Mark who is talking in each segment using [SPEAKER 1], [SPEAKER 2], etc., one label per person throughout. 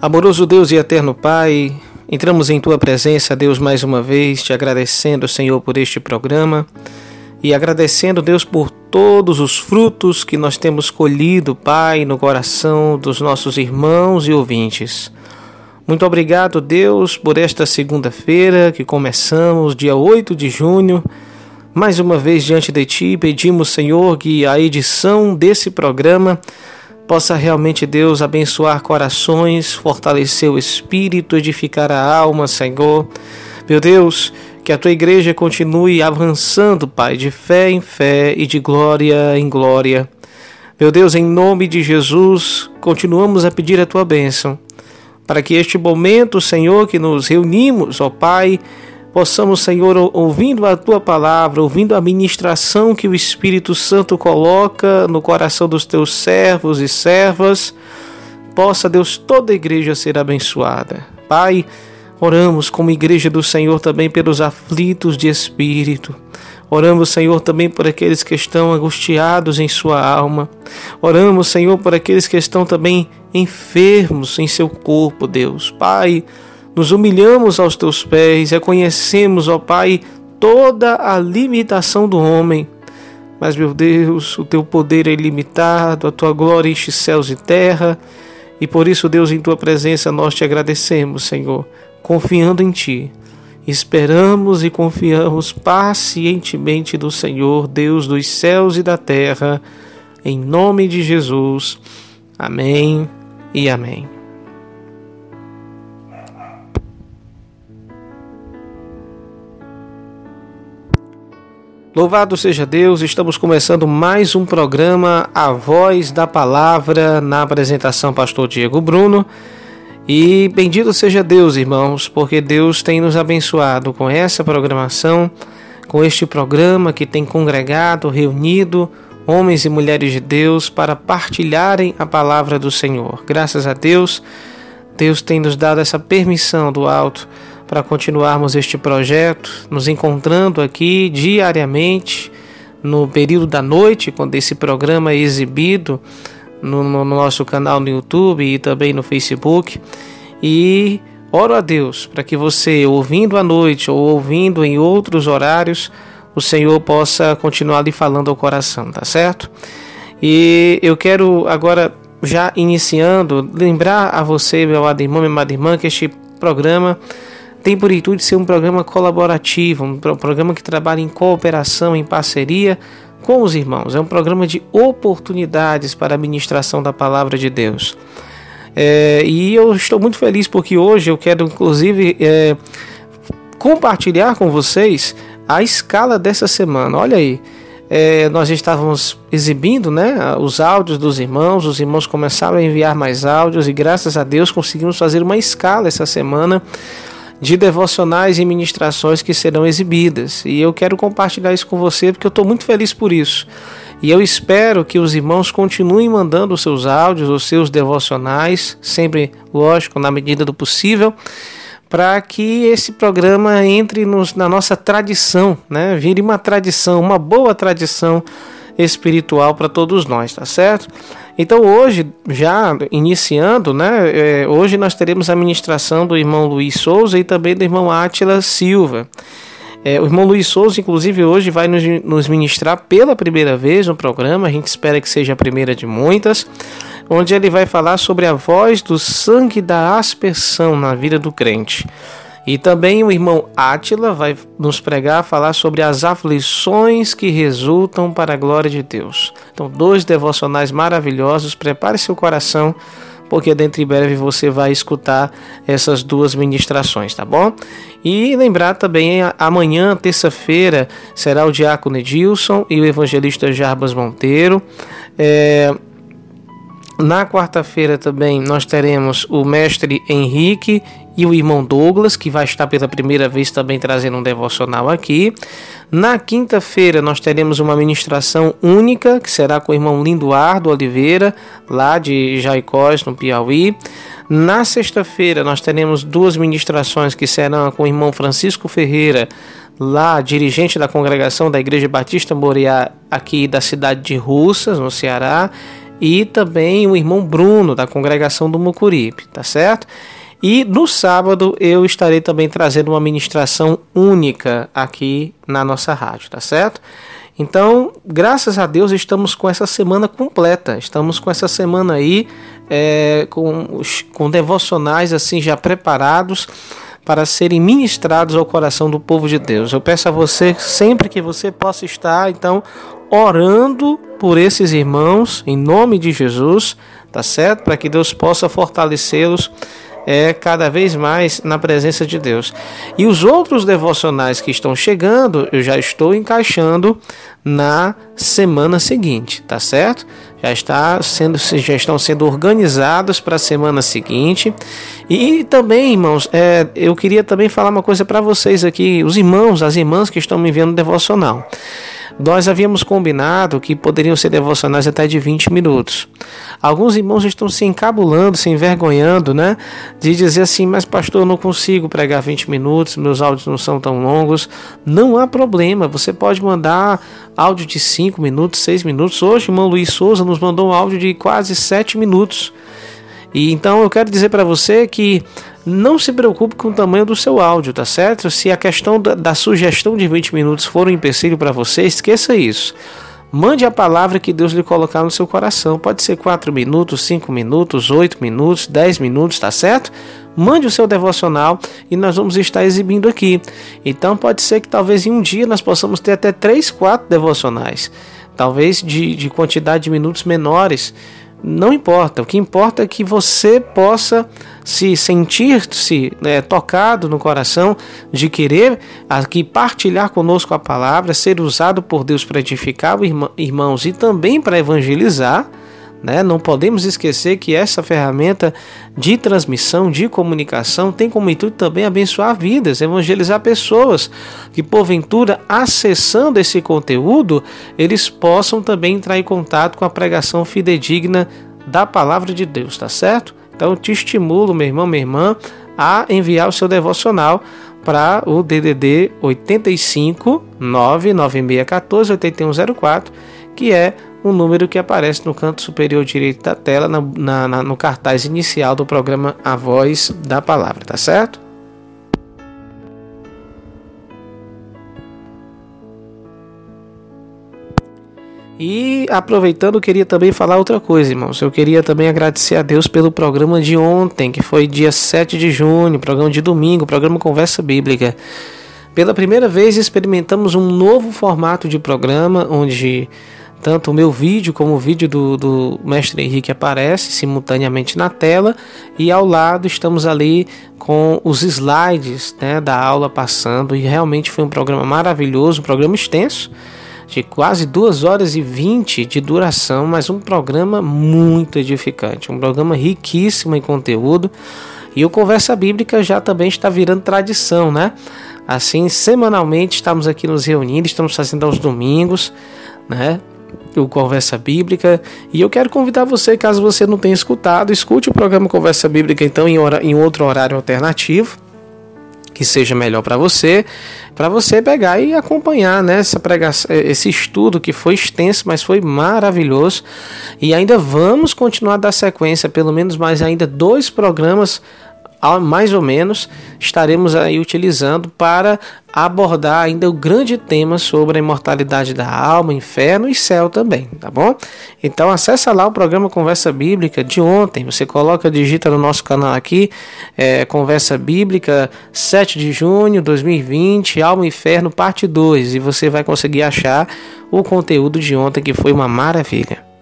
[SPEAKER 1] Amoroso Deus e eterno Pai, entramos em tua presença, Deus, mais uma vez, te agradecendo, Senhor, por este programa e agradecendo, Deus, por todos os frutos que nós temos colhido, Pai, no coração dos nossos irmãos e ouvintes. Muito obrigado, Deus, por esta segunda-feira que começamos, dia 8 de junho. Mais uma vez diante de Ti, pedimos, Senhor, que a edição desse programa possa realmente, Deus, abençoar corações, fortalecer o espírito, edificar a alma, Senhor. Meu Deus, que a tua igreja continue avançando, Pai, de fé em fé e de glória em glória. Meu Deus, em nome de Jesus, continuamos a pedir a tua bênção, para que este momento, Senhor, que nos reunimos, ó Pai, possamos, Senhor, ouvindo a tua palavra, ouvindo a ministração que o Espírito Santo coloca no coração dos teus servos e servas, possa, Deus, toda a igreja ser abençoada. Pai, oramos como igreja do Senhor também pelos aflitos de espírito. Oramos, Senhor, também por aqueles que estão angustiados em sua alma. Oramos, Senhor, por aqueles que estão também enfermos em seu corpo, Deus. Pai, nos humilhamos aos teus pés, reconhecemos, ó Pai, toda a limitação do homem. Mas, meu Deus, o teu poder é ilimitado, a tua glória enche céus e terra. E por isso, Deus, em tua presença nós te agradecemos, Senhor, confiando em ti. Esperamos e confiamos pacientemente do Senhor, Deus dos céus e da terra, em nome de Jesus. Amém e amém. Louvado seja Deus, estamos começando mais um programa A Voz da Palavra na apresentação Pastor Diego Bruno. E bendito seja Deus, irmãos, porque Deus tem nos abençoado com essa programação, com este programa que tem congregado, reunido homens e mulheres de Deus para partilharem a palavra do Senhor. Graças a Deus, Deus tem nos dado essa permissão do alto para continuarmos este projeto, nos encontrando aqui diariamente no período da noite, quando esse programa é exibido no, no nosso canal no YouTube e também no Facebook. E oro a Deus para que você, ouvindo à noite ou ouvindo em outros horários, o Senhor possa continuar lhe falando ao coração, tá certo? E eu quero agora, já iniciando, lembrar a você, meu amado irmão, minha amada irmã, que este programa tem por intuito ser um programa colaborativo, um programa que trabalha em cooperação, em parceria com os irmãos. É um programa de oportunidades para a ministração da palavra de Deus. É, e eu estou muito feliz porque hoje eu quero, inclusive, é, compartilhar com vocês a escala dessa semana. Olha aí. É, nós estávamos exibindo né, os áudios dos irmãos, os irmãos começaram a enviar mais áudios e graças a Deus conseguimos fazer uma escala essa semana de devocionais e ministrações que serão exibidas. E eu quero compartilhar isso com você porque eu estou muito feliz por isso. E eu espero que os irmãos continuem mandando os seus áudios, os seus devocionais, sempre, lógico, na medida do possível, para que esse programa entre nos, na nossa tradição, né? vire uma tradição, uma boa tradição espiritual para todos nós, tá certo? Então hoje, já iniciando, né, é, hoje nós teremos a ministração do irmão Luiz Souza e também do irmão Átila Silva. É, o irmão Luiz Souza, inclusive, hoje vai nos, nos ministrar pela primeira vez no programa, a gente espera que seja a primeira de muitas, onde ele vai falar sobre a voz do sangue da aspersão na vida do crente. E também o irmão Átila vai nos pregar, falar sobre as aflições que resultam para a glória de Deus. Então, dois devocionais maravilhosos. Prepare seu coração, porque dentro em breve você vai escutar essas duas ministrações, tá bom? E lembrar também, amanhã, terça-feira, será o diácono Edilson e o evangelista Jarbas Monteiro. É, na quarta-feira também nós teremos o mestre Henrique e o irmão Douglas, que vai estar pela primeira vez também trazendo um devocional aqui. Na quinta-feira nós teremos uma ministração única, que será com o irmão Lindoardo Oliveira, lá de Jaicós, no Piauí. Na sexta-feira nós teremos duas ministrações que serão com o irmão Francisco Ferreira, lá dirigente da congregação da Igreja Batista Moriá, aqui da cidade de Russas, no Ceará e também o irmão Bruno, da congregação do Mucuripe, tá certo? E no sábado eu estarei também trazendo uma ministração única aqui na nossa rádio, tá certo? Então, graças a Deus, estamos com essa semana completa. Estamos com essa semana aí é, com, com devocionais assim já preparados para serem ministrados ao coração do povo de Deus. Eu peço a você sempre que você possa estar, então, orando por esses irmãos em nome de Jesus, tá certo? Para que Deus possa fortalecê-los é cada vez mais na presença de Deus. E os outros devocionais que estão chegando, eu já estou encaixando na semana seguinte, tá certo? Já está sendo já estão sendo organizados para a semana seguinte. E também, irmãos, é, eu queria também falar uma coisa para vocês aqui, os irmãos, as irmãs que estão me enviando devocional. Nós havíamos combinado que poderiam ser devocionais até de 20 minutos. Alguns irmãos estão se encabulando, se envergonhando, né? De dizer assim, mas pastor, eu não consigo pregar 20 minutos, meus áudios não são tão longos. Não há problema, você pode mandar áudio de 5 minutos, 6 minutos. Hoje, o irmão Luiz Souza nos mandou um áudio de quase 7 minutos. E então eu quero dizer para você que não se preocupe com o tamanho do seu áudio, tá certo? Se a questão da, da sugestão de 20 minutos for um empecilho para você, esqueça isso. Mande a palavra que Deus lhe colocar no seu coração. Pode ser 4 minutos, 5 minutos, 8 minutos, 10 minutos, tá certo? Mande o seu devocional e nós vamos estar exibindo aqui. Então pode ser que talvez em um dia nós possamos ter até 3, 4 devocionais. Talvez de, de quantidade de minutos menores não importa. O que importa é que você possa se sentir-se né, tocado no coração de querer aqui partilhar conosco a palavra, ser usado por Deus para edificar irmãos e também para evangelizar né? Não podemos esquecer que essa ferramenta de transmissão, de comunicação, tem como intuito também abençoar vidas, evangelizar pessoas que, porventura, acessando esse conteúdo, eles possam também entrar em contato com a pregação fidedigna da palavra de Deus, tá certo? Então, te estimulo, meu irmão, minha irmã, a enviar o seu devocional para o DDD 85 99614 8104, que é um número que aparece no canto superior direito da tela, na, na, na, no cartaz inicial do programa A Voz da Palavra, tá certo? E aproveitando, eu queria também falar outra coisa, irmãos. Eu queria também agradecer a Deus pelo programa de ontem, que foi dia 7 de junho, programa de domingo, programa Conversa Bíblica. Pela primeira vez experimentamos um novo formato de programa onde tanto o meu vídeo como o vídeo do, do mestre Henrique aparece simultaneamente na tela e ao lado estamos ali com os slides né, da aula passando e realmente foi um programa maravilhoso, um programa extenso de quase 2 horas e 20 de duração, mas um programa muito edificante, um programa riquíssimo em conteúdo. E o Conversa Bíblica já também está virando tradição, né? Assim, semanalmente estamos aqui nos reunindo, estamos fazendo aos domingos, né? O Conversa Bíblica. E eu quero convidar você, caso você não tenha escutado, escute o programa Conversa Bíblica então em, hora, em outro horário alternativo que seja melhor para você, para você pegar e acompanhar né, essa pregação, esse estudo que foi extenso, mas foi maravilhoso. E ainda vamos continuar da sequência, pelo menos mais ainda dois programas mais ou menos estaremos aí utilizando para abordar ainda o grande tema sobre a imortalidade da alma, inferno e céu também, tá bom? Então acessa lá o programa Conversa Bíblica de ontem, você coloca, digita no nosso canal aqui, é, Conversa Bíblica 7 de junho de 2020, Alma e Inferno parte 2 e você vai conseguir achar o conteúdo de ontem que foi uma maravilha.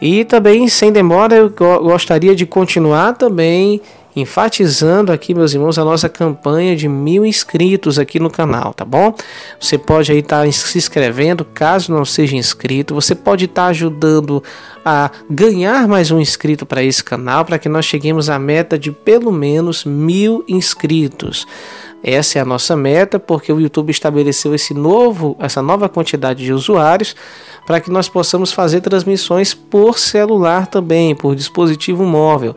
[SPEAKER 1] E também, sem demora, eu gostaria de continuar também enfatizando aqui, meus irmãos, a nossa campanha de mil inscritos aqui no canal, tá bom? Você pode aí estar tá se inscrevendo, caso não seja inscrito. Você pode estar tá ajudando a ganhar mais um inscrito para esse canal, para que nós cheguemos à meta de pelo menos mil inscritos. Essa é a nossa meta, porque o YouTube estabeleceu esse novo, essa nova quantidade de usuários para que nós possamos fazer transmissões por celular também, por dispositivo móvel.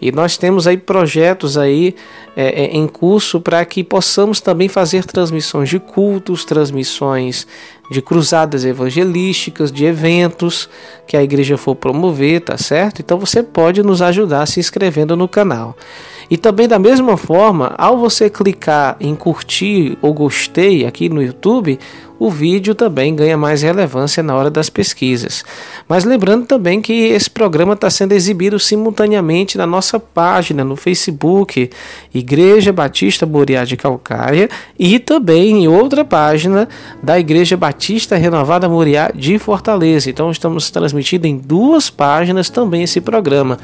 [SPEAKER 1] E nós temos aí projetos aí é, é em curso para que possamos também fazer transmissões de cultos, transmissões de cruzadas evangelísticas, de eventos que a igreja for promover, tá certo? Então você pode nos ajudar se inscrevendo no canal. E também da mesma forma, ao você clicar em curtir ou gostei aqui no YouTube, o vídeo também ganha mais relevância na hora das pesquisas. Mas lembrando também que esse programa está sendo exibido simultaneamente na nossa página no Facebook, Igreja Batista Moriá de Calcaia, e também em outra página da Igreja Batista Renovada Moriá de Fortaleza. Então estamos transmitindo em duas páginas também esse programa.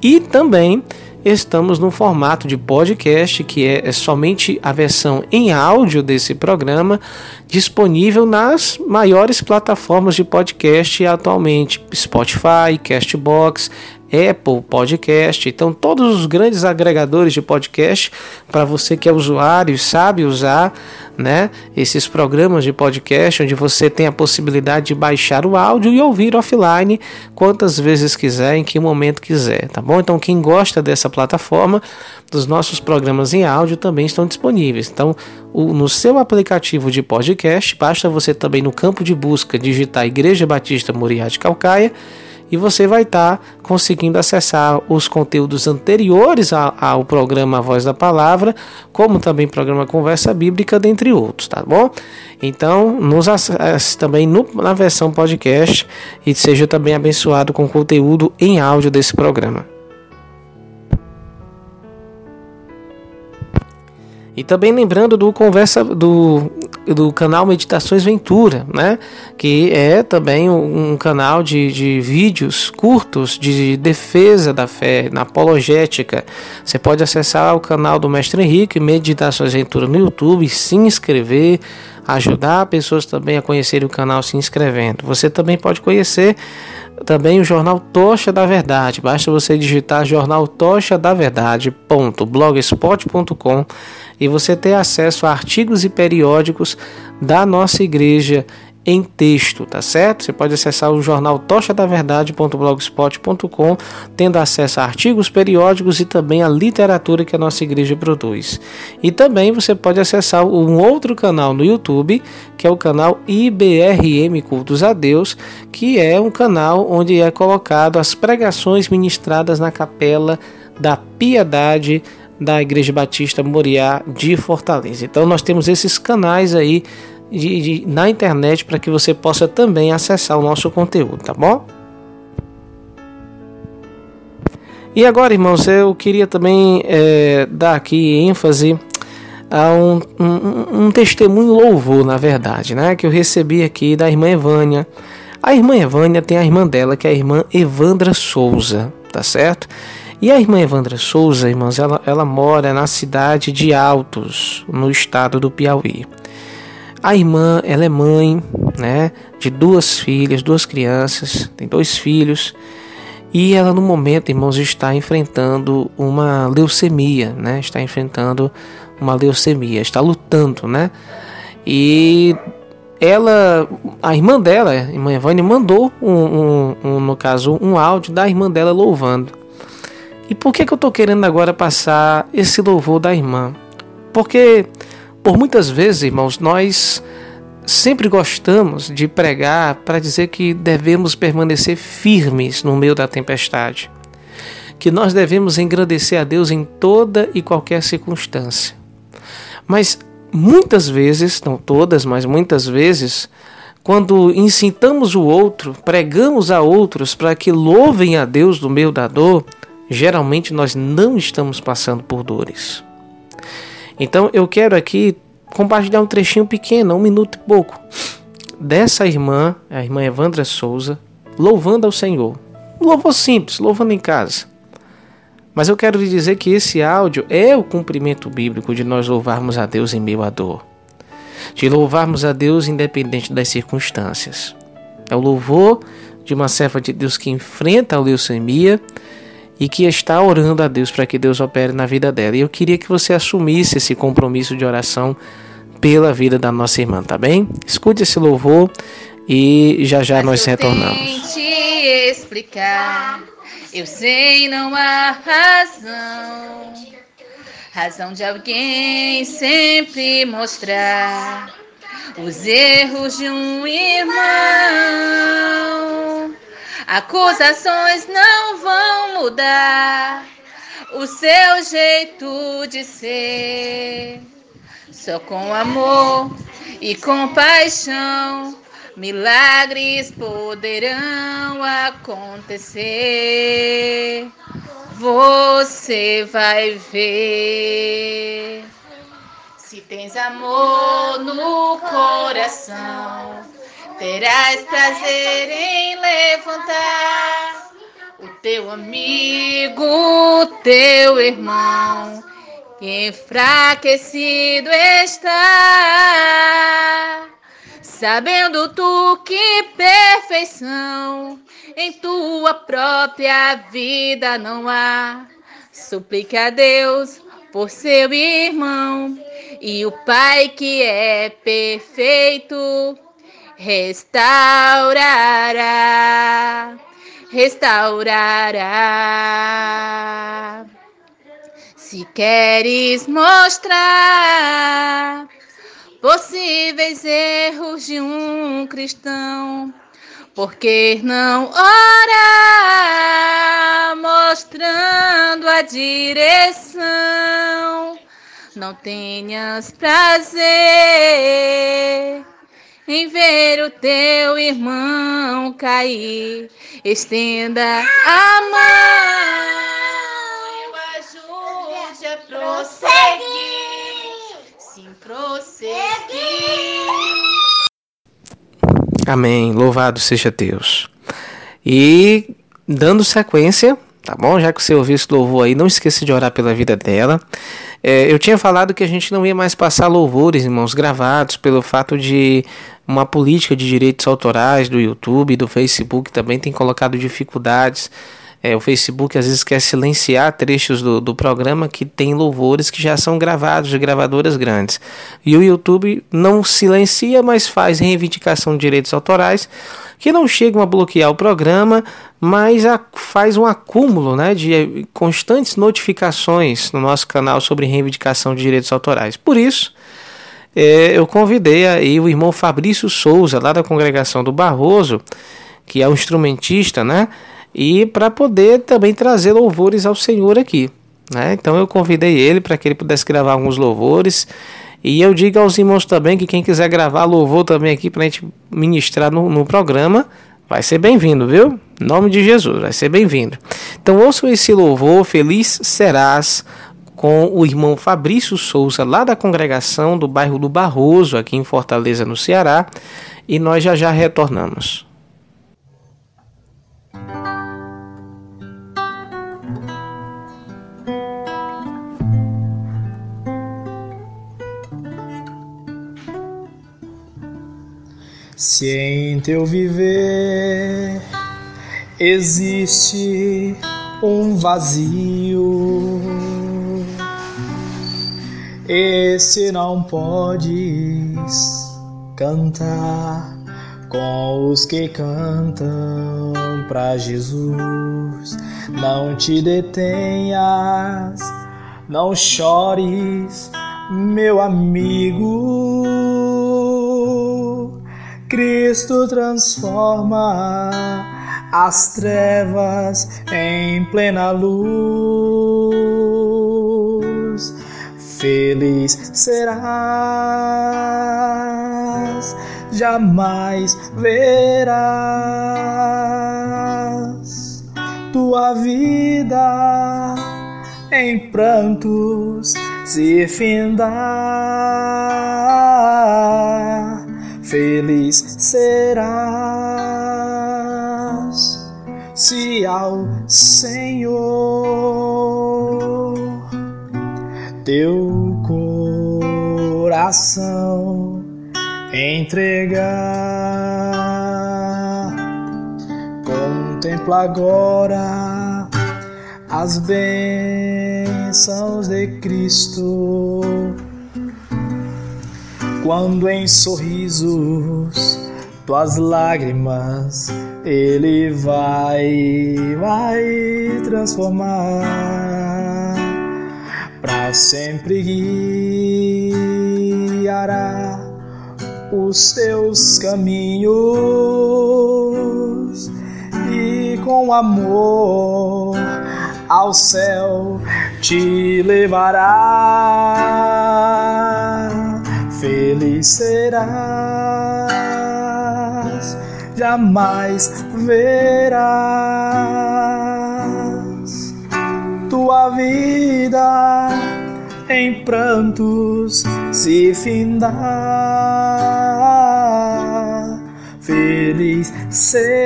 [SPEAKER 1] E também estamos no formato de podcast, que é, é somente a versão em áudio desse programa, disponível nas maiores plataformas de podcast atualmente: Spotify, Castbox, Apple Podcast. Então, todos os grandes agregadores de podcast, para você que é usuário e sabe usar né, esses programas de podcast, onde você tem a possibilidade de baixar o áudio e ouvir offline quantas vezes quiser, em que momento quiser, tá bom? Então, quem gosta dessa plataforma, dos nossos programas em áudio também estão disponíveis. Então, o, no seu aplicativo de podcast, basta você também no campo de busca digitar Igreja Batista Moriá de Calcaia e você vai estar tá conseguindo acessar os conteúdos anteriores ao programa Voz da Palavra, como também programa Conversa Bíblica, dentre outros, tá bom? Então, nos acesse também no, na versão podcast e seja também abençoado com o conteúdo em áudio desse programa. E também lembrando do conversa do, do canal Meditações Ventura, né? Que é também um, canal de, de vídeos curtos de defesa da fé, na apologética. Você pode acessar o canal do Mestre Henrique, Meditações Ventura no YouTube, se inscrever, ajudar pessoas também a conhecerem o canal se inscrevendo. Você também pode conhecer também o jornal Tocha da Verdade. Basta você digitar jornal Tocha da Verdade.blogspot.com e você ter acesso a artigos e periódicos da nossa igreja em texto, tá certo? Você pode acessar o jornal tocha da verdade.blogspot.com, tendo acesso a artigos periódicos e também a literatura que a nossa igreja produz. E também você pode acessar um outro canal no YouTube, que é o canal IBRM Cultos a Deus, que é um canal onde é colocado as pregações ministradas na capela da Piedade da Igreja Batista Moriá de Fortaleza. Então nós temos esses canais aí de, de, na internet para que você possa também acessar o nosso conteúdo, tá bom? E agora, irmãos, eu queria também é, dar aqui ênfase a um, um, um, testemunho louvor, na verdade, né? Que eu recebi aqui da irmã Evânia. A irmã Evânia tem a irmã dela, que é a irmã Evandra Souza, tá certo? E a irmã Evandra Souza, irmãos, ela, ela mora na cidade de Altos, no estado do Piauí. A irmã, ela é mãe, né, de duas filhas, duas crianças, tem dois filhos. E ela no momento, irmãos, está enfrentando uma leucemia, né? Está enfrentando uma leucemia, está lutando, né? E ela, a irmã dela, a irmã Evânia, mandou um, um, um, no caso, um áudio da irmã dela louvando. E por que, que eu estou querendo agora passar esse louvor da irmã? Porque por muitas vezes, irmãos, nós sempre gostamos de pregar para dizer que devemos permanecer firmes no meio da tempestade, que nós devemos engrandecer a Deus em toda e qualquer circunstância. Mas muitas vezes, não todas, mas muitas vezes, quando incitamos o outro, pregamos a outros para que louvem a Deus no meio da dor, geralmente nós não estamos passando por dores. Então eu quero aqui compartilhar um trechinho pequeno, um minuto e pouco, dessa irmã, a irmã Evandra Souza, louvando ao Senhor. Um louvor simples, louvando em casa. Mas eu quero lhe dizer que esse áudio é o cumprimento bíblico de nós louvarmos a Deus em meio à dor. De louvarmos a Deus independente das circunstâncias. É o louvor de uma serva de Deus que enfrenta a leucemia e que está orando a Deus para que Deus opere na vida dela. E eu queria que você assumisse esse compromisso de oração pela vida da nossa irmã, tá bem? Escute esse louvor e já já Mas nós retornamos.
[SPEAKER 2] Te explicar, eu sei não há razão, razão de alguém sempre mostrar os erros de um irmão. Acusações não vão mudar o seu jeito de ser. Só com amor e compaixão milagres poderão acontecer. Você vai ver. Se tens amor no coração, terás prazer em levantar o teu amigo, o teu irmão, que enfraquecido está. Sabendo tu que perfeição em tua própria vida não há, suplica a Deus por seu irmão e o Pai que é perfeito restaurará, restaurará. Se queres mostrar possíveis erros de um cristão, porque não ora mostrando a direção? Não tenhas prazer em ver o teu irmão cair. Estenda a mão, ajude a prosseguir. Sim, prosseguir.
[SPEAKER 1] Amém. Louvado seja Deus. E dando sequência, tá bom? Já que você ouviu esse louvor aí, não esqueça de orar pela vida dela. É, eu tinha falado que a gente não ia mais passar louvores, irmãos, gravados, pelo fato de uma política de direitos autorais do YouTube e do Facebook também tem colocado dificuldades. É, o Facebook às vezes quer silenciar trechos do, do programa que tem louvores que já são gravados de gravadoras grandes. E o YouTube não silencia, mas faz reivindicação de direitos autorais que não chegam a bloquear o programa, mas a, faz um acúmulo né, de constantes notificações no nosso canal sobre reivindicação de direitos autorais. Por isso, é, eu convidei aí o irmão Fabrício Souza, lá da congregação do Barroso, que é um instrumentista, né? E para poder também trazer louvores ao Senhor aqui. Né? Então eu convidei ele para que ele pudesse gravar alguns louvores. E eu digo aos irmãos também que quem quiser gravar louvor também aqui para a gente ministrar no, no programa, vai ser bem-vindo, viu? Em nome de Jesus, vai ser bem-vindo. Então ouçam esse louvor, Feliz Serás, com o irmão Fabrício Souza, lá da congregação do bairro do Barroso, aqui em Fortaleza, no Ceará. E nós já já retornamos.
[SPEAKER 3] Se em teu viver existe um vazio, esse não podes cantar com os que cantam para Jesus. Não te detenhas, não chores, meu amigo Cristo transforma as trevas em plena luz. Feliz serás, jamais verás tua vida em prantos se findar feliz serás se ao Senhor teu coração entregar. Contempla agora as bênçãos de Cristo. Quando em sorrisos tuas lágrimas ele vai, vai transformar para sempre guiará os teus caminhos e com amor ao céu te levará. Feliz serás, jamais verás tua vida em prantos se findar. Feliz serás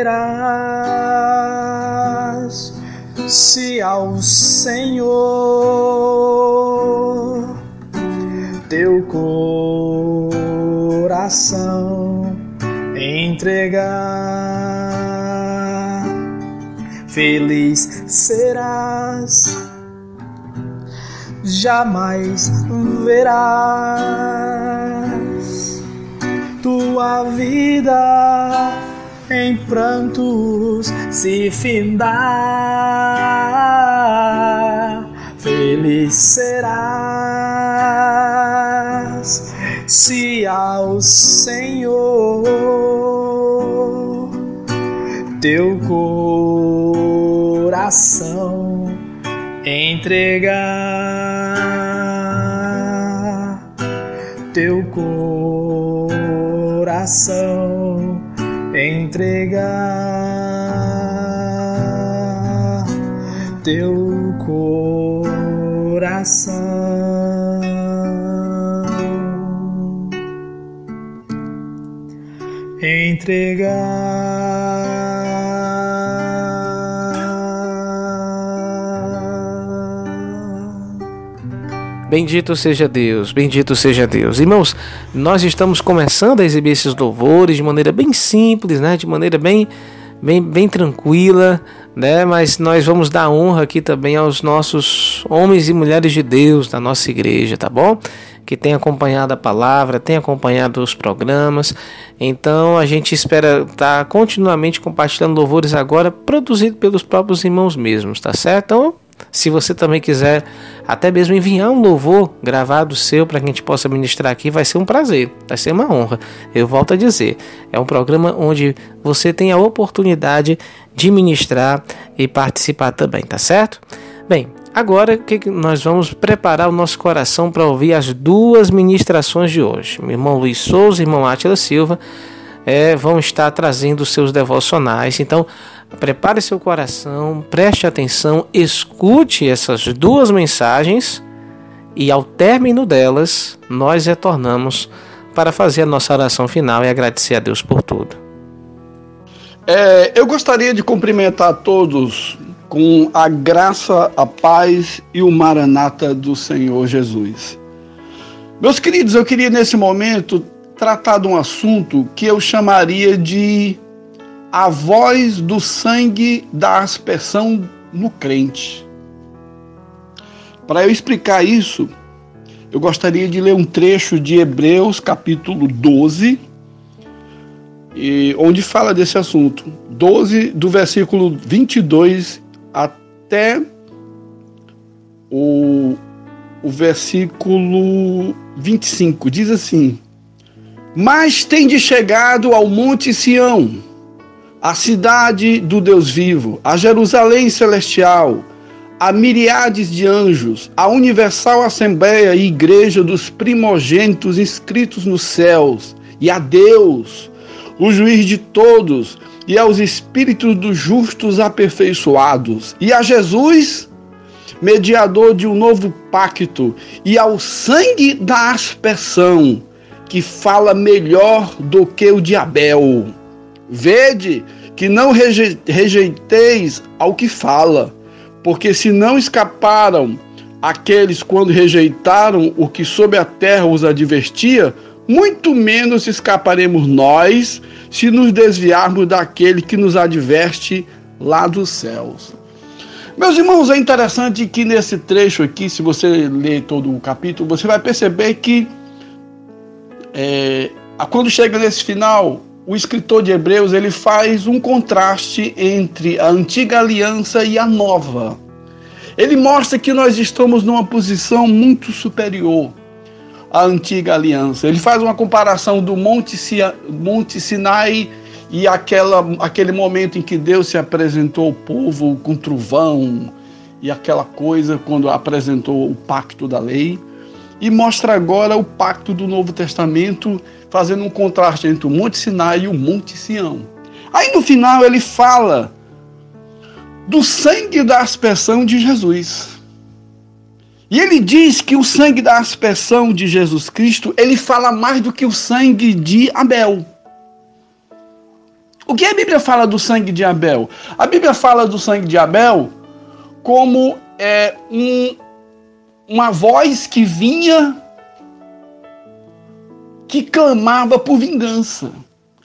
[SPEAKER 3] se ao Senhor teu coração entregar. Feliz serás, jamais verás tua vida em prantos se findar. Feliz serás se ao Senhor teu coração entregar teu coração entregar teu coração. Entregar.
[SPEAKER 1] Bendito seja Deus, bendito seja Deus. Irmãos, nós estamos começando a exibir esses louvores de maneira bem simples, né? De maneira bem, bem, bem tranquila, né? Mas nós vamos dar honra aqui também aos nossos homens e mulheres de Deus da nossa igreja, tá bom? Que tem acompanhado a palavra, tem acompanhado os programas. Então a gente espera estar continuamente compartilhando louvores agora, produzido pelos próprios irmãos mesmos, tá certo? Então se você também quiser até mesmo enviar um louvor gravado seu para que a gente possa ministrar aqui, vai ser um prazer, vai ser uma honra. Eu volto a dizer, é um programa onde você tem a oportunidade de ministrar e participar também, tá certo? Bem, agora que nós vamos preparar o nosso coração para ouvir as duas ministrações de hoje. Meu irmão Luiz Souza e irmão Átila Silva é, vão estar trazendo seus devocionais. Então, prepare seu coração, preste atenção, escute essas duas mensagens e ao término delas, nós retornamos para fazer a nossa oração final e agradecer a Deus por tudo.
[SPEAKER 4] É, eu gostaria de cumprimentar todos com a graça, a paz e o maranata do Senhor Jesus. Meus queridos, eu queria nesse momento tratar de um assunto que eu chamaria de a voz do sangue da aspersão no crente. Para eu explicar isso, eu gostaria de ler um trecho de Hebreus, capítulo 12, onde fala desse assunto. 12, do versículo 22 até o, o versículo 25. Diz assim: Mas tem de chegado ao Monte Sião a cidade do Deus vivo, a Jerusalém celestial, a miriades de anjos, a universal assembleia e igreja dos primogênitos inscritos nos céus, e a Deus, o juiz de todos, e aos espíritos dos justos aperfeiçoados, e a Jesus, mediador de um novo pacto, e ao sangue da aspersão, que fala melhor do que o de Abel Vede que não rejeiteis ao que fala, porque se não escaparam aqueles quando rejeitaram o que sob a terra os advertia, muito menos escaparemos nós se nos desviarmos daquele que nos adverte lá dos céus. Meus irmãos, é interessante que nesse trecho aqui, se você ler todo o capítulo, você vai perceber que é, quando chega nesse final, o escritor de Hebreus ele faz um contraste entre a antiga aliança e a nova. Ele mostra que nós estamos numa posição muito superior à antiga aliança. Ele faz uma comparação do Monte, Monte Sinai e aquela, aquele momento em que Deus se apresentou ao povo com trovão e aquela coisa quando apresentou o pacto da lei. E mostra agora o pacto do Novo Testamento, fazendo um contraste entre o Monte Sinai e o Monte Sião. Aí no final ele fala do sangue da aspersão de Jesus. E ele diz que o sangue da aspersão de Jesus Cristo, ele fala mais do que o sangue de Abel. O que a Bíblia fala do sangue de Abel? A Bíblia fala do sangue de Abel como é, um, uma voz que vinha, que clamava por vingança.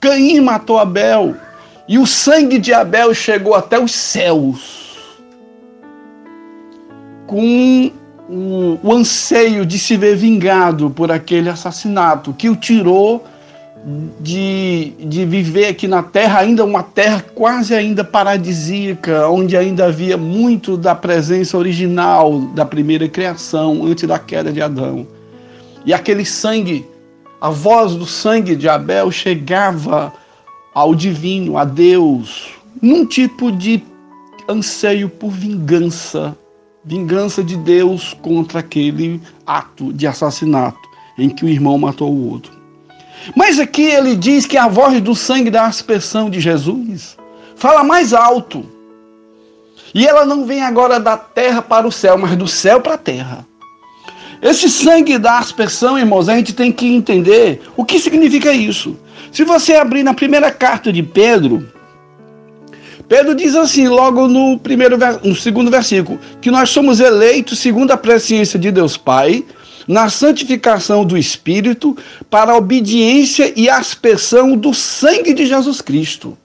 [SPEAKER 4] Caim matou Abel e o sangue de Abel chegou até os céus com o, o anseio de se ver vingado por aquele assassinato que o tirou de, de viver aqui na terra, ainda uma terra quase ainda paradisíaca, onde ainda havia muito da presença original da primeira criação, antes da queda de Adão. E aquele sangue, a voz do sangue de Abel chegava ao divino, a Deus, num tipo de anseio por vingança vingança de Deus contra aquele ato de assassinato em que o irmão matou o outro. Mas aqui ele diz que a voz do sangue da aspersão de Jesus fala mais alto. E ela não vem agora da terra para o céu, mas do céu para a terra. Esse sangue da aspersão, irmãos, a gente tem que entender o que significa isso. Se você abrir na primeira carta de Pedro, Pedro diz assim, logo no primeiro, no segundo versículo, que nós somos eleitos segundo a presciência de Deus Pai, na santificação do Espírito, para a obediência e aspersão do sangue de Jesus Cristo.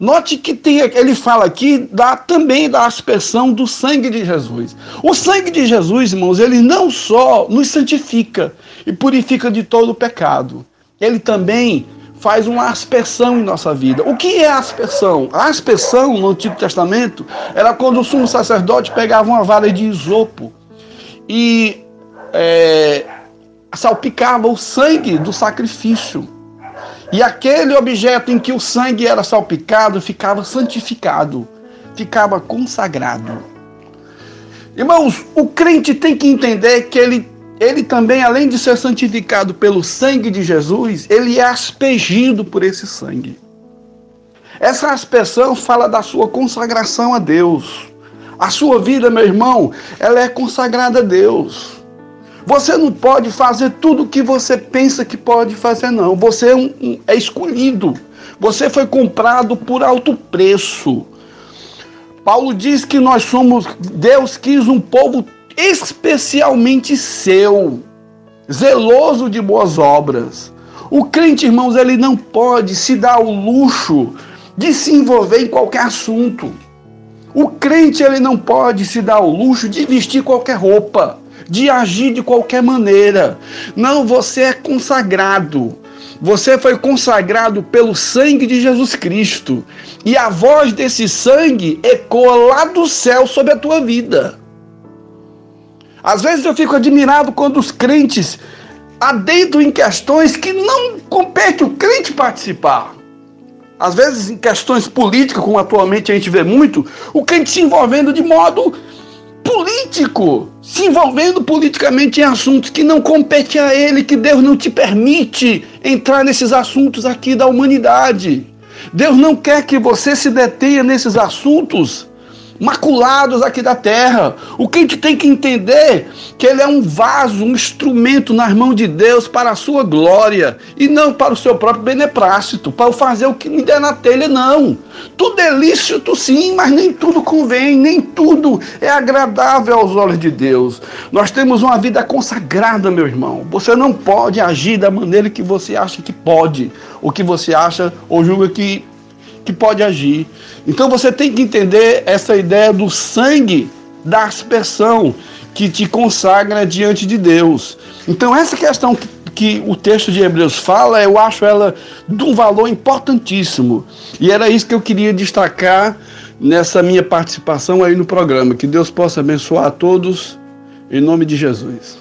[SPEAKER 4] Note que tem, ele fala aqui da, também da aspersão do sangue de Jesus. O sangue de Jesus, irmãos, ele não só nos santifica e purifica de todo o pecado, ele também faz uma aspersão em nossa vida. O que é aspersão? A aspersão no Antigo Testamento era quando o sumo sacerdote pegava uma vara de isopo e é, salpicava o sangue do sacrifício. E aquele objeto em que o sangue era salpicado ficava santificado, ficava consagrado. Irmãos, o crente tem que entender que ele ele também, além de ser santificado pelo sangue de Jesus, ele é aspergido por esse sangue. Essa aspersão fala da sua consagração a Deus. A sua vida, meu irmão, ela é consagrada a Deus. Você não pode fazer tudo o que você pensa que pode fazer, não. Você é, um, é escolhido. Você foi comprado por alto preço. Paulo diz que nós somos, Deus quis um povo especialmente seu, zeloso de boas obras. O crente, irmãos, ele não pode se dar o luxo de se envolver em qualquer assunto. O crente ele não pode se dar o luxo de vestir qualquer roupa, de agir de qualquer maneira. Não, você é consagrado. Você foi consagrado pelo sangue de Jesus Cristo. E a voz desse sangue ecoa lá do céu sobre a tua vida. Às vezes eu fico admirado quando os crentes adentram em questões que não compete o crente participar. Às vezes, em questões políticas, como atualmente a gente vê muito, o crente se envolvendo de modo político, se envolvendo politicamente em assuntos que não competem a ele, que Deus não te permite entrar nesses assuntos aqui da humanidade. Deus não quer que você se detenha nesses assuntos maculados aqui da terra. O que a gente tem que entender que ele é um vaso, um instrumento nas mãos de Deus para a sua glória e não para o seu próprio beneplácito, para fazer o que lhe der na telha, não. Tudo é lícito sim, mas nem tudo convém, nem tudo é agradável aos olhos de Deus. Nós temos uma vida consagrada, meu irmão. Você não pode agir da maneira que você acha que pode, ou que você acha ou julga que que pode agir. Então você tem que entender essa ideia do sangue da aspersão que te consagra diante de Deus. Então essa questão que, que o texto de Hebreus fala, eu acho ela de um valor importantíssimo. E era isso que eu queria destacar nessa minha participação aí no programa. Que Deus possa abençoar a todos, em nome de Jesus.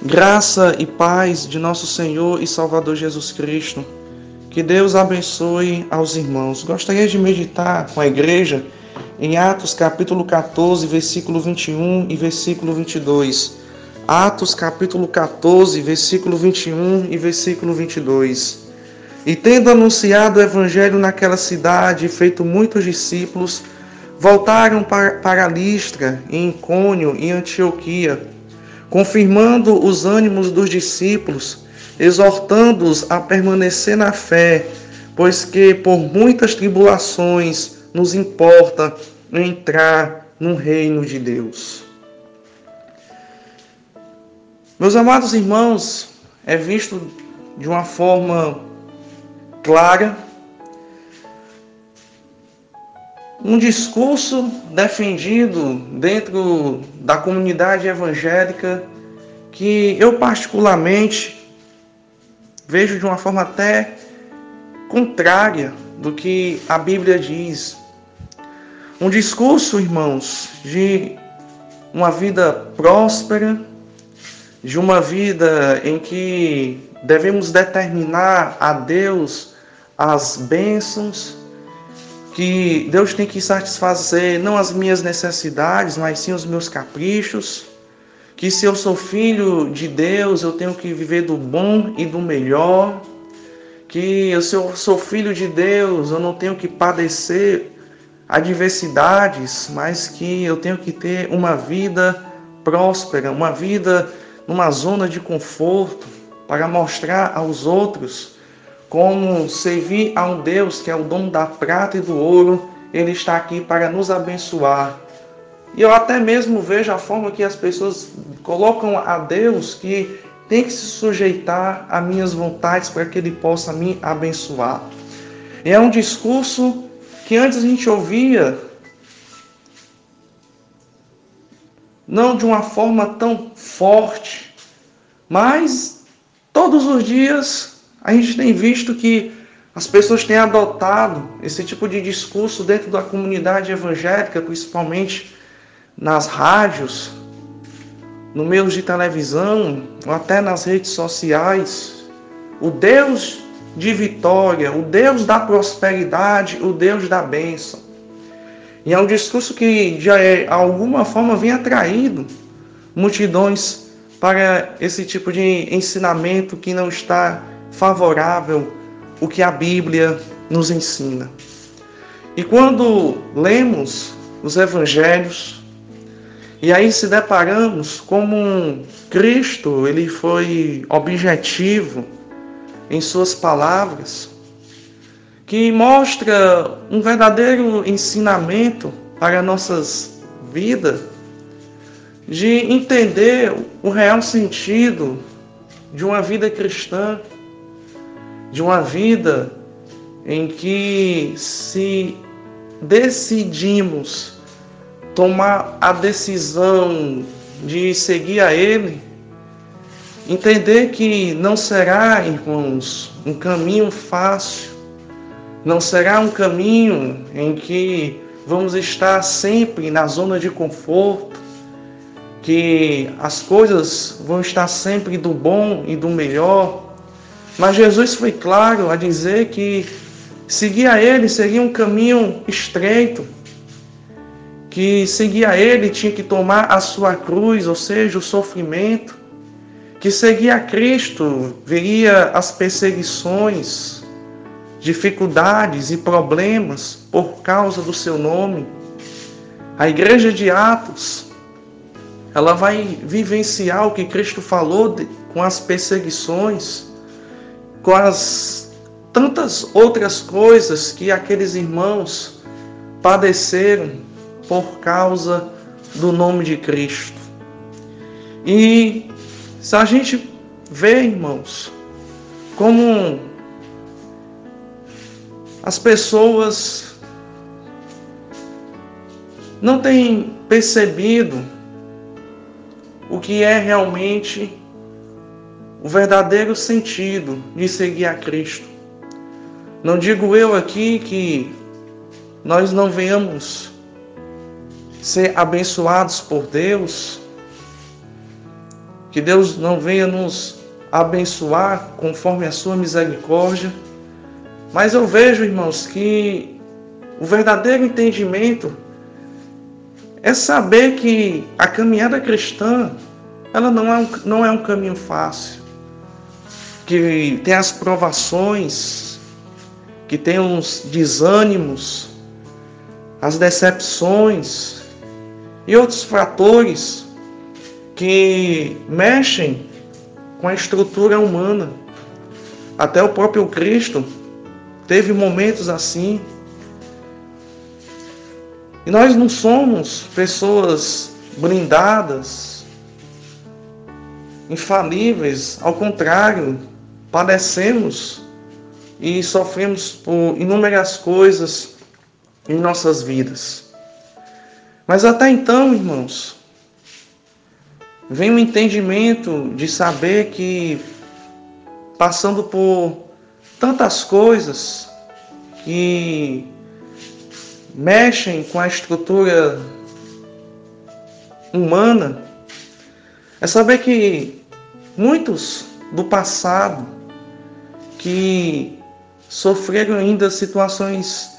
[SPEAKER 5] Graça e paz de nosso Senhor e Salvador Jesus Cristo. Que Deus abençoe aos irmãos. Gostaria de meditar com a igreja em Atos capítulo 14, versículo 21 e versículo 22. Atos capítulo 14, versículo 21 e versículo 22. E tendo anunciado o evangelho naquela cidade e feito muitos discípulos, voltaram para Listra, em Icônio e Antioquia, confirmando os ânimos dos discípulos, exortando-os a permanecer na fé, pois que por muitas tribulações nos importa entrar no reino de Deus. Meus amados irmãos, é visto de uma forma clara um discurso defendido dentro da comunidade evangélica que eu particularmente vejo de uma forma até contrária do que a Bíblia diz. Um discurso, irmãos, de uma vida próspera, de uma vida em que devemos determinar a Deus as bênçãos, que Deus tem que satisfazer não as minhas necessidades, mas sim os meus caprichos, que se eu sou filho de Deus, eu tenho que viver do bom e do melhor, que se eu sou filho de Deus, eu não tenho que padecer adversidades, mas que eu tenho que ter uma vida próspera, uma vida numa zona de conforto, para mostrar aos outros como servir a um Deus que é o dono da prata e do ouro, ele está aqui para nos abençoar. E eu até mesmo vejo a forma que as pessoas colocam a Deus que tem que se sujeitar a minhas vontades para que ele possa me abençoar. E é um discurso que antes a gente ouvia não de uma forma tão forte, mas todos os dias a gente tem visto que as pessoas têm adotado esse tipo de discurso dentro da comunidade evangélica, principalmente nas rádios, no meio de televisão, ou até nas redes sociais. O Deus de vitória, o Deus da prosperidade, o Deus da bênção. E é um discurso que de alguma forma vem atraindo multidões para esse tipo de ensinamento que não está favorável o que a Bíblia nos ensina. E quando lemos os evangelhos e aí se deparamos como Cristo, ele foi objetivo em suas palavras, que mostra um verdadeiro ensinamento para nossas vidas, de entender o real sentido de uma vida cristã de uma vida em que se decidimos tomar a decisão de seguir a Ele, entender que não será, irmãos, um caminho fácil, não será um caminho em que vamos estar sempre na zona de conforto, que as coisas vão estar sempre do bom e do melhor, mas Jesus foi claro a dizer que seguir a Ele seria um caminho estreito, que seguir a Ele tinha que tomar a sua cruz, ou seja, o sofrimento, que seguir a Cristo veria as perseguições, dificuldades e problemas por causa do seu nome. A igreja de Atos, ela vai vivenciar o que Cristo falou de, com as perseguições com as tantas outras coisas que aqueles irmãos padeceram por causa do nome de Cristo. E se a gente vê, irmãos, como as pessoas não têm percebido o que é realmente o verdadeiro sentido de seguir a Cristo. Não digo eu aqui que nós não venhamos ser abençoados por Deus, que Deus não venha nos abençoar conforme a sua misericórdia, mas eu vejo, irmãos, que o verdadeiro entendimento é saber que a caminhada cristã ela não é um, não é um caminho fácil, que tem as provações, que tem os desânimos, as decepções e outros fatores que mexem com a estrutura humana. Até o próprio Cristo teve momentos assim. E nós não somos pessoas blindadas, infalíveis, ao contrário, padecemos e sofremos por inúmeras coisas em nossas vidas. Mas até então, irmãos, vem o entendimento de saber que passando por tantas coisas que mexem com a estrutura humana, é saber que muitos do passado que sofreram ainda situações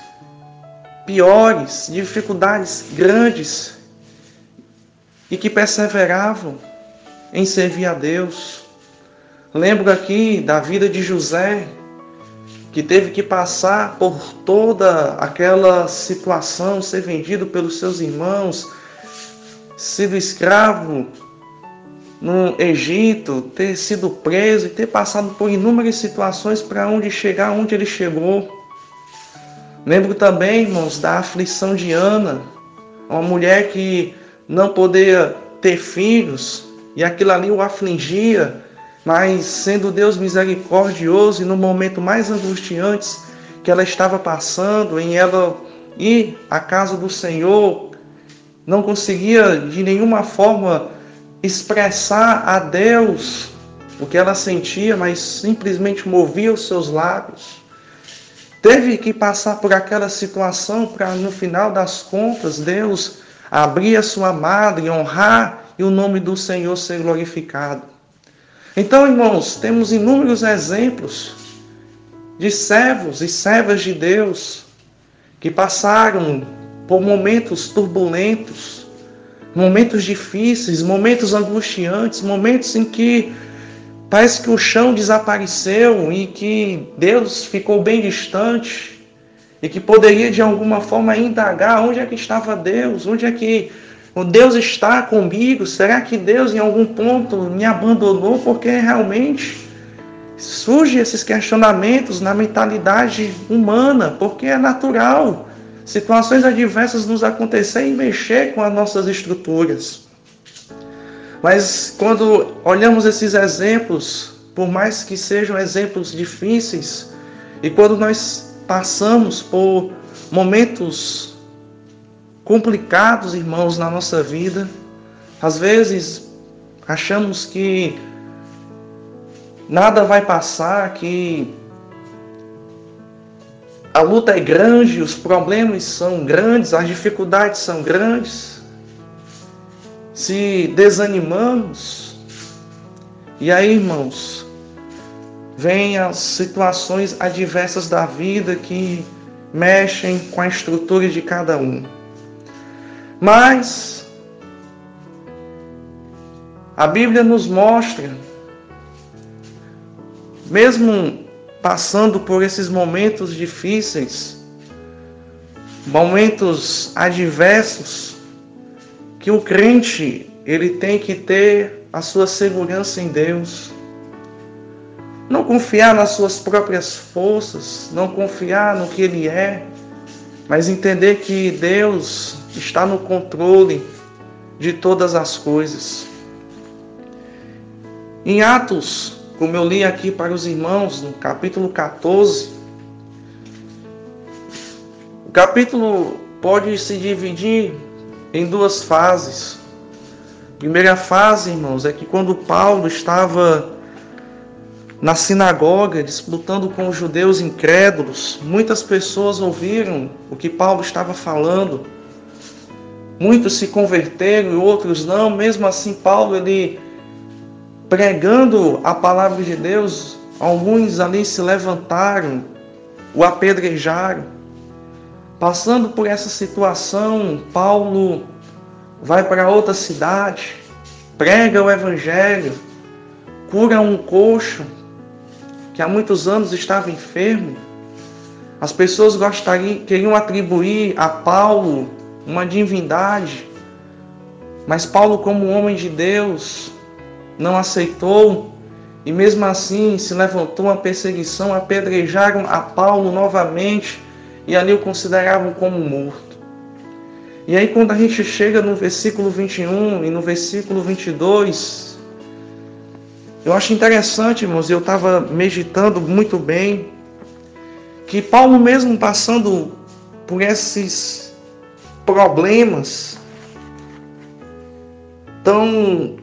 [SPEAKER 5] piores, dificuldades grandes e que perseveravam em servir a Deus. Lembro aqui da vida de José, que teve que passar por toda aquela situação, ser vendido pelos seus irmãos, sido escravo no Egito, ter sido preso e ter passado por inúmeras situações para onde chegar, onde ele chegou. Lembro também, irmãos, da aflição de Ana, uma mulher que não podia ter filhos e aquilo ali o afligia mas sendo Deus misericordioso e no momento mais angustiante que ela estava passando, em ela ir à casa do Senhor, não conseguia de nenhuma forma expressar a Deus o que ela sentia, mas simplesmente movia os seus lábios. Teve que passar por aquela situação para, no final das contas, Deus abrir a sua madre, honrar e o nome do Senhor ser glorificado. Então, irmãos, temos inúmeros exemplos de servos e servas de Deus que passaram por momentos turbulentos, momentos difíceis, momentos angustiantes, momentos em que parece que o chão desapareceu e que Deus ficou bem distante e que poderia de alguma forma indagar onde é que estava Deus, onde é que o Deus está comigo? Será que Deus em algum ponto me abandonou? Porque realmente surgem esses questionamentos na mentalidade humana, porque é natural situações adversas nos acontecer e mexer com as nossas estruturas. Mas quando olhamos esses exemplos, por mais que sejam exemplos difíceis, e quando nós passamos por momentos complicados, irmãos, na nossa vida. Às vezes achamos que nada vai passar, que a luta é grande, os problemas são grandes, as dificuldades são grandes. Se desanimamos, e aí, irmãos, vêm as situações adversas da vida que mexem com a estrutura de cada um. Mas a Bíblia nos mostra, mesmo passando por esses momentos difíceis, momentos adversos, que o crente ele tem que ter a sua segurança em Deus. Não confiar nas suas próprias forças, não confiar no que ele é, mas entender que Deus está no controle de todas as coisas. Em Atos, como eu li aqui para os irmãos, no capítulo 14, O capítulo pode se dividir em duas fases. Primeira fase, irmãos, é que quando Paulo estava na sinagoga disputando com os judeus incrédulos, muitas pessoas ouviram o que Paulo estava falando. Muitos se converteram e outros não. Mesmo assim, Paulo ele pregando a palavra de Deus, alguns ali se levantaram, o apedrejaram. Passando por essa situação, Paulo vai para outra cidade, prega o evangelho, cura um coxo que há muitos anos estava enfermo. As pessoas gostariam, queriam atribuir a Paulo uma divindade, mas Paulo, como homem de Deus, não aceitou e mesmo assim se levantou uma perseguição, apedrejaram a Paulo novamente e ali o consideravam como morto. E aí, quando a gente chega no versículo 21 e no versículo 22, eu acho interessante, irmãos, eu estava meditando muito bem, que Paulo, mesmo passando por esses problemas tão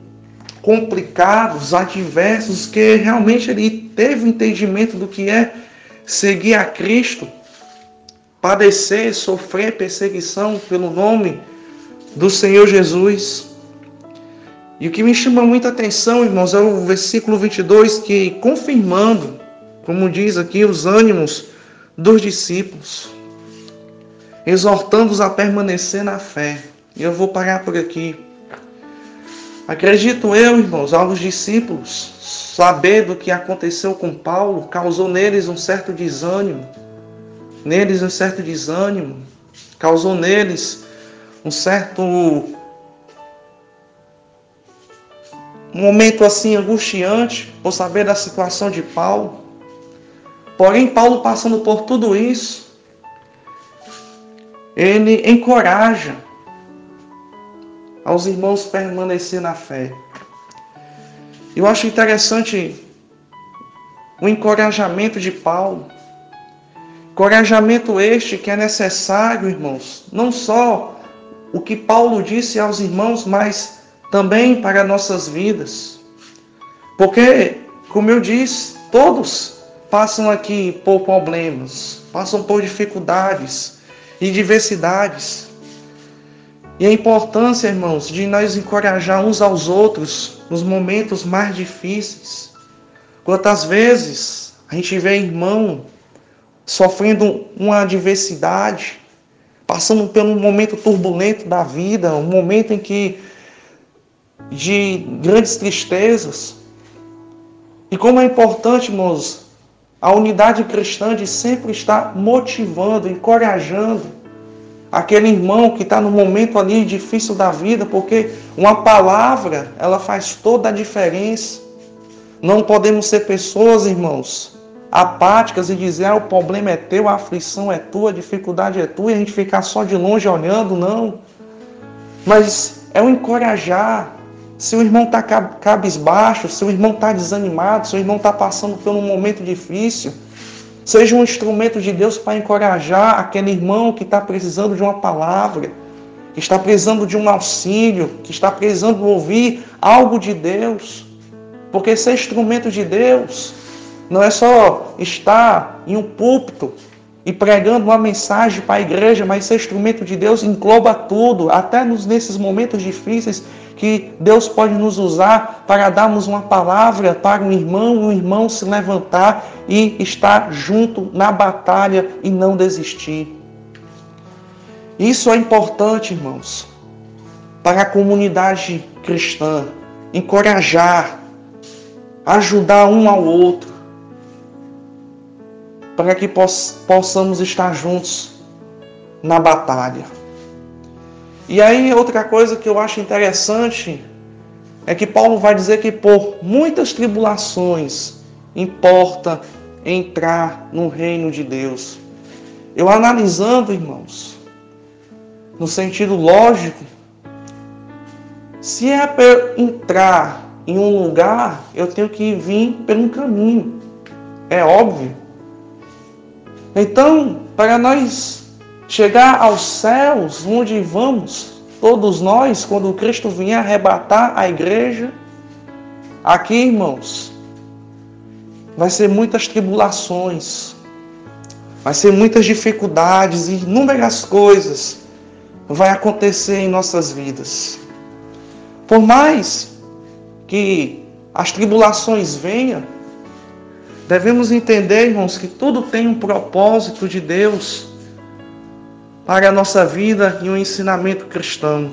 [SPEAKER 5] complicados, adversos, que realmente ele teve entendimento do que é seguir a Cristo, padecer, sofrer perseguição pelo nome do Senhor Jesus. E o que me chama muita atenção, irmãos, é o versículo 22, que confirmando, como diz aqui, os ânimos dos discípulos, exortando-os a permanecer na fé. E eu vou parar por aqui. Acredito eu, irmãos, aos discípulos, saber do que aconteceu com Paulo causou neles um certo desânimo, neles um certo desânimo, causou neles um certo um momento assim angustiante por saber da situação de Paulo. Porém, Paulo passando por tudo isso, ele encoraja aos irmãos permanecer na fé. Eu acho interessante o encorajamento de Paulo. Encorajamento este que é necessário, irmãos, não só o que Paulo disse aos irmãos, mas também para nossas vidas. Porque, como eu disse, todos passam aqui por problemas, passam por dificuldades e diversidades. E a importância, irmãos, de nós encorajar uns aos outros nos momentos mais difíceis. Quantas vezes a gente vê irmão sofrendo uma adversidade, passando por um momento turbulento da vida, um momento em que de grandes tristezas. E como é importante, irmãos, a unidade cristã de sempre estar motivando, encorajando aquele irmão que está no momento ali difícil da vida, porque uma palavra ela faz toda a diferença. Não podemos ser pessoas, irmãos, apáticas e dizer ah, o problema é teu, a aflição é tua, a dificuldade é tua, e a gente ficar só de longe olhando, não. Mas é o encorajar. Se o irmão está cabisbaixo, se o irmão está desanimado, se o irmão está passando por um momento difícil, Seja um instrumento de Deus para encorajar aquele irmão que está precisando de uma palavra, que está precisando de um auxílio, que está precisando ouvir algo de Deus. Porque ser instrumento de Deus não é só estar em um púlpito e pregando uma mensagem para a igreja, mas ser instrumento de Deus engloba tudo, até nos, nesses momentos difíceis que Deus pode nos usar para darmos uma palavra para um irmão, um irmão se levantar e estar junto na batalha e não desistir. Isso é importante, irmãos, para a comunidade cristã. Encorajar, ajudar um ao outro, para que possamos estar juntos na batalha. E aí, outra coisa que eu acho interessante é que Paulo vai dizer que por muitas tribulações importa entrar no reino de Deus. Eu analisando, irmãos, no sentido lógico, se é para entrar em um lugar, eu tenho que vir um caminho. É óbvio. Então, para nós chegar aos céus, onde vamos todos nós, quando Cristo vier arrebatar a igreja. Aqui, irmãos, vai ser muitas tribulações, vai ser muitas dificuldades inúmeras coisas vai acontecer em nossas vidas. Por mais que as tribulações venham, devemos entender, irmãos, que tudo tem um propósito de Deus para a nossa vida e um ensinamento cristão.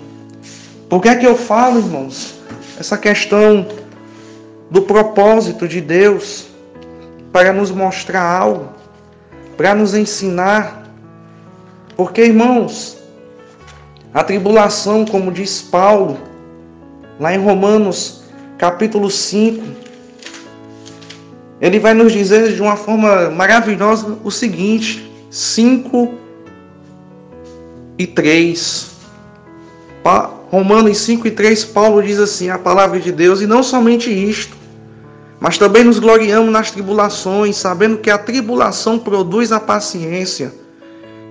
[SPEAKER 5] Por que é que eu falo, irmãos, essa questão do propósito de Deus para nos mostrar algo, para nos ensinar? Porque, irmãos, a tribulação, como diz Paulo, lá em Romanos capítulo 5, ele vai nos dizer de uma forma maravilhosa o seguinte: 5 e 3. Romanos 5 e 3, Paulo diz assim: a palavra de Deus, e não somente isto, mas também nos gloriamos nas tribulações, sabendo que a tribulação produz a paciência,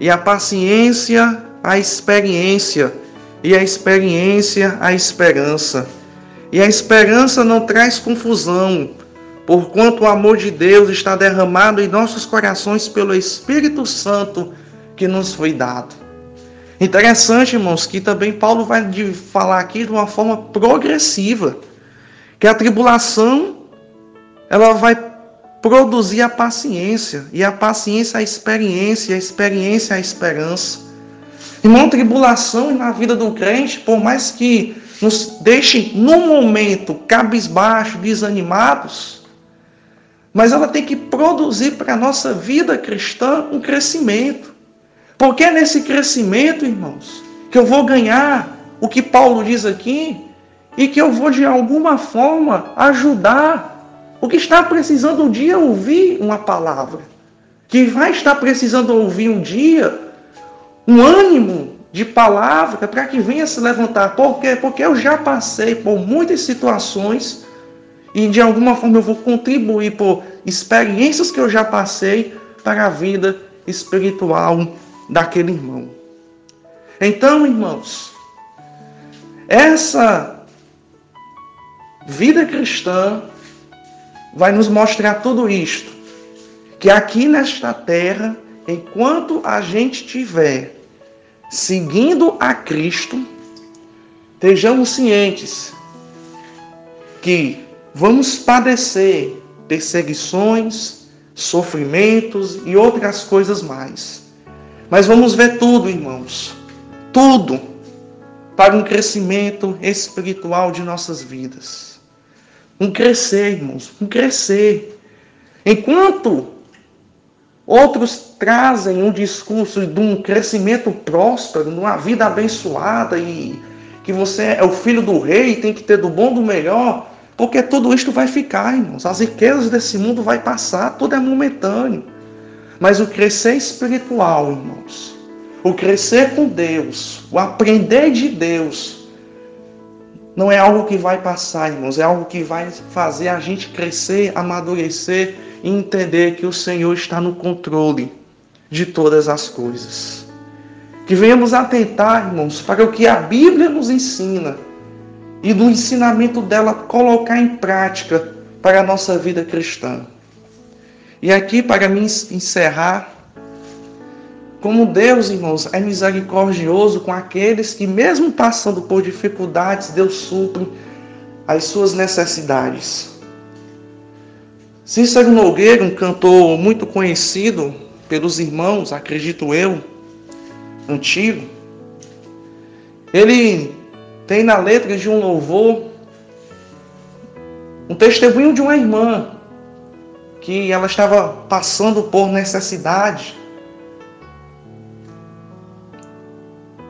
[SPEAKER 5] e a paciência a experiência, e a experiência a esperança. E a esperança não traz confusão, porquanto o amor de Deus está derramado em nossos corações pelo Espírito Santo que nos foi dado. Interessante, irmãos, que também Paulo vai falar aqui de uma forma progressiva, que a tribulação ela vai produzir a paciência, e a paciência a experiência, a experiência a esperança. Irmão, tribulação na vida do crente, por mais que nos deixe num momento cabisbaixo, desanimados, mas ela tem que produzir para a nossa vida cristã um crescimento. Porque é nesse crescimento, irmãos, que eu vou ganhar o que Paulo diz aqui e que eu vou de alguma forma ajudar o que está precisando um dia ouvir uma palavra, que vai estar precisando ouvir um dia um ânimo de palavra para que venha se levantar. Por quê? Porque eu já passei por muitas situações e de alguma forma eu vou contribuir por experiências que eu já passei para a vida espiritual daquele irmão. Então, irmãos, essa vida cristã vai nos mostrar tudo isto. Que aqui nesta terra, enquanto a gente tiver seguindo a Cristo, estejamos cientes que vamos padecer perseguições, sofrimentos e outras coisas mais. Mas vamos ver tudo, irmãos. Tudo para um crescimento espiritual de nossas vidas. Um crescer, irmãos, um crescer. Enquanto outros trazem um discurso de um crescimento próspero, de uma vida abençoada e que você é o filho do rei, tem que ter do bom do melhor, porque tudo isto vai ficar, irmãos. As riquezas desse mundo vai passar, tudo é momentâneo. Mas o crescer espiritual, irmãos, o crescer com Deus, o aprender de Deus, não é algo que vai passar, irmãos, é algo que vai fazer a gente crescer, amadurecer e entender que o Senhor está no controle de todas as coisas. Que venhamos atentar, irmãos, para o que a Bíblia nos ensina e no ensinamento dela colocar em prática para a nossa vida cristã. E aqui, para me encerrar, como Deus, irmãos, é misericordioso com aqueles que, mesmo passando por dificuldades, Deus supre as suas necessidades. Cícero Nogueira, um cantor muito conhecido pelos irmãos, acredito eu, antigo, ele tem na letra de um louvor um testemunho de uma irmã que ela estava passando por necessidade.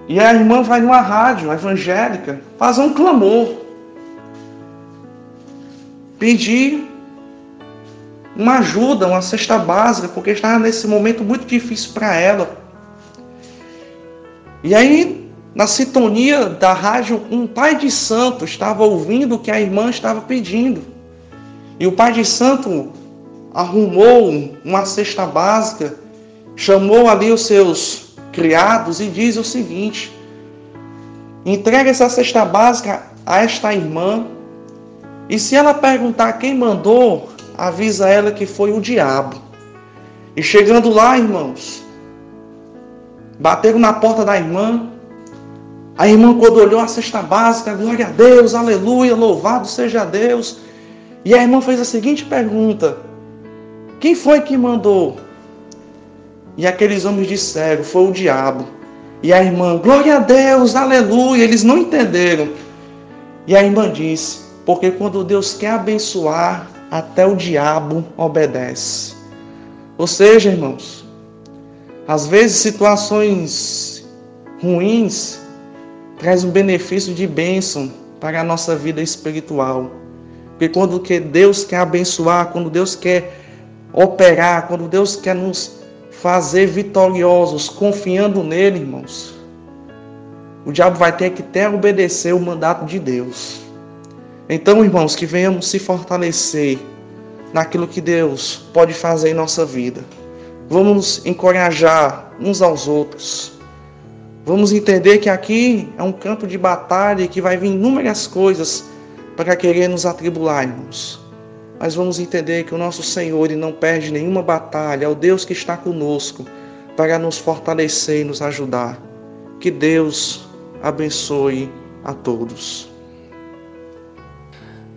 [SPEAKER 5] E a irmã vai numa rádio evangélica fazer um clamor. Pedir uma ajuda, uma cesta básica, porque estava nesse momento muito difícil para ela. E aí, na sintonia da rádio, um pai de santo estava ouvindo o que a irmã estava pedindo. E o pai de santo arrumou uma cesta básica, chamou ali os seus criados e diz o seguinte: entrega essa cesta básica a esta irmã e se ela perguntar quem mandou, avisa ela que foi o diabo. E chegando lá, irmãos, bateram na porta da irmã. A irmã, quando olhou a cesta básica, glória a Deus, aleluia, louvado seja Deus. E a irmã fez a seguinte pergunta: Quem foi que mandou? E aqueles homens disseram: Foi o diabo. E a irmã, glória a Deus, aleluia. Eles não entenderam. E a irmã disse: Porque quando Deus quer abençoar, até o diabo obedece. Ou seja, irmãos, às vezes situações ruins traz um benefício de bênção para a nossa vida espiritual. Porque quando Deus quer abençoar, quando Deus quer operar, quando Deus quer nos fazer vitoriosos, confiando nele, irmãos, o diabo vai ter que até obedecer o mandato de Deus. Então, irmãos, que venhamos se fortalecer naquilo que Deus pode fazer em nossa vida. Vamos nos encorajar uns aos outros. Vamos entender que aqui é um campo de batalha e que vai vir inúmeras coisas para querer nos atribular, irmãos. Mas vamos entender que o nosso Senhor ele não perde nenhuma batalha, é o Deus que está conosco para nos fortalecer e nos ajudar. Que Deus abençoe a todos.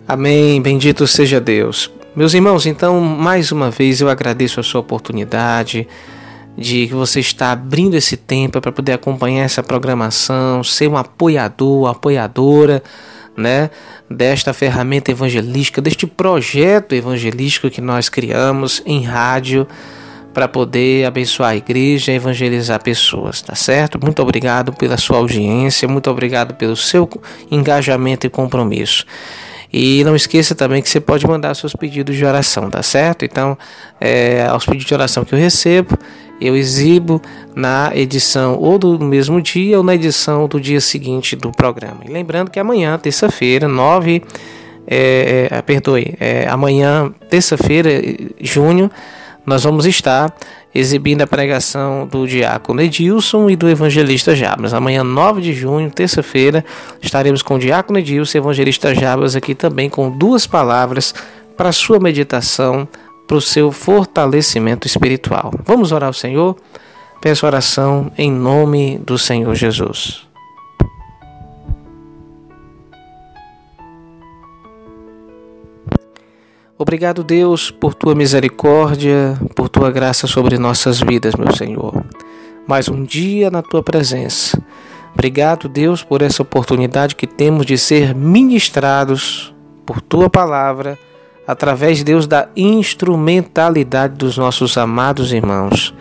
[SPEAKER 1] Amém. Bendito seja Deus. Meus irmãos, então, mais uma vez eu agradeço a sua oportunidade de que você está abrindo esse tempo para poder acompanhar essa programação, ser um apoiador, apoiadora, né, desta ferramenta evangelística, deste projeto evangelístico que nós criamos em rádio para poder abençoar a igreja e evangelizar pessoas, tá certo? Muito obrigado pela sua audiência, muito obrigado pelo seu engajamento e compromisso. E não esqueça também que você pode mandar seus pedidos de oração, tá certo? Então, é, aos pedidos de oração que eu recebo, eu exibo na edição ou do mesmo dia ou na edição do dia seguinte do programa. E lembrando que amanhã, terça-feira, 9. É, é, perdoe, é, amanhã, terça-feira, junho, nós vamos estar exibindo a pregação do diácono Edilson e do evangelista Jabas. Amanhã, 9 de junho, terça-feira, estaremos com o diácono Edilson e o evangelista Jabas aqui também com duas palavras para sua meditação, para o seu fortalecimento espiritual. Vamos orar ao Senhor? Peço oração em nome do Senhor Jesus. Obrigado, Deus, por tua misericórdia, por tua graça sobre nossas vidas, meu Senhor. Mais um dia na tua presença. Obrigado, Deus, por essa oportunidade que temos de ser ministrados por tua palavra, através, Deus, da instrumentalidade dos nossos amados irmãos.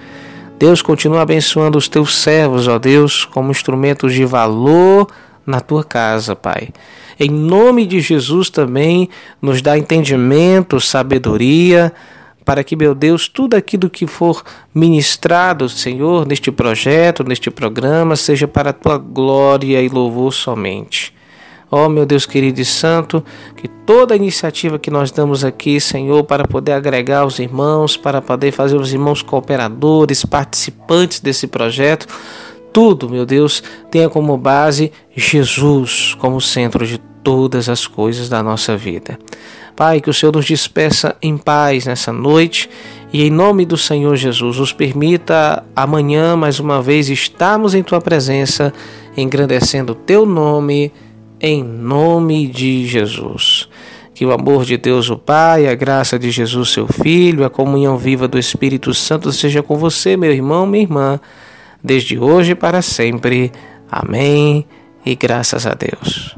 [SPEAKER 1] Deus continua abençoando os teus servos, ó Deus, como instrumentos de valor na tua casa, Pai. Em nome de Jesus também nos dá entendimento, sabedoria, para que, meu Deus, tudo aquilo que for ministrado, Senhor, neste projeto, neste programa, seja para a tua glória e louvor somente. Ó oh, meu Deus querido e santo, que toda iniciativa que nós damos aqui, Senhor, para poder agregar os irmãos, para poder fazer os irmãos cooperadores, participantes desse projeto, tudo, meu Deus, tenha como base Jesus como centro de todas as coisas da nossa vida. Pai, que o Senhor nos despeça em paz nessa noite e em nome do Senhor Jesus nos permita amanhã mais uma vez estarmos em tua presença, engrandecendo o teu nome, em nome de Jesus. Que o amor de Deus, o Pai, a graça de Jesus, seu Filho, a comunhão viva do Espírito Santo seja com você, meu irmão, minha irmã desde hoje e para sempre. Amém. E graças a Deus.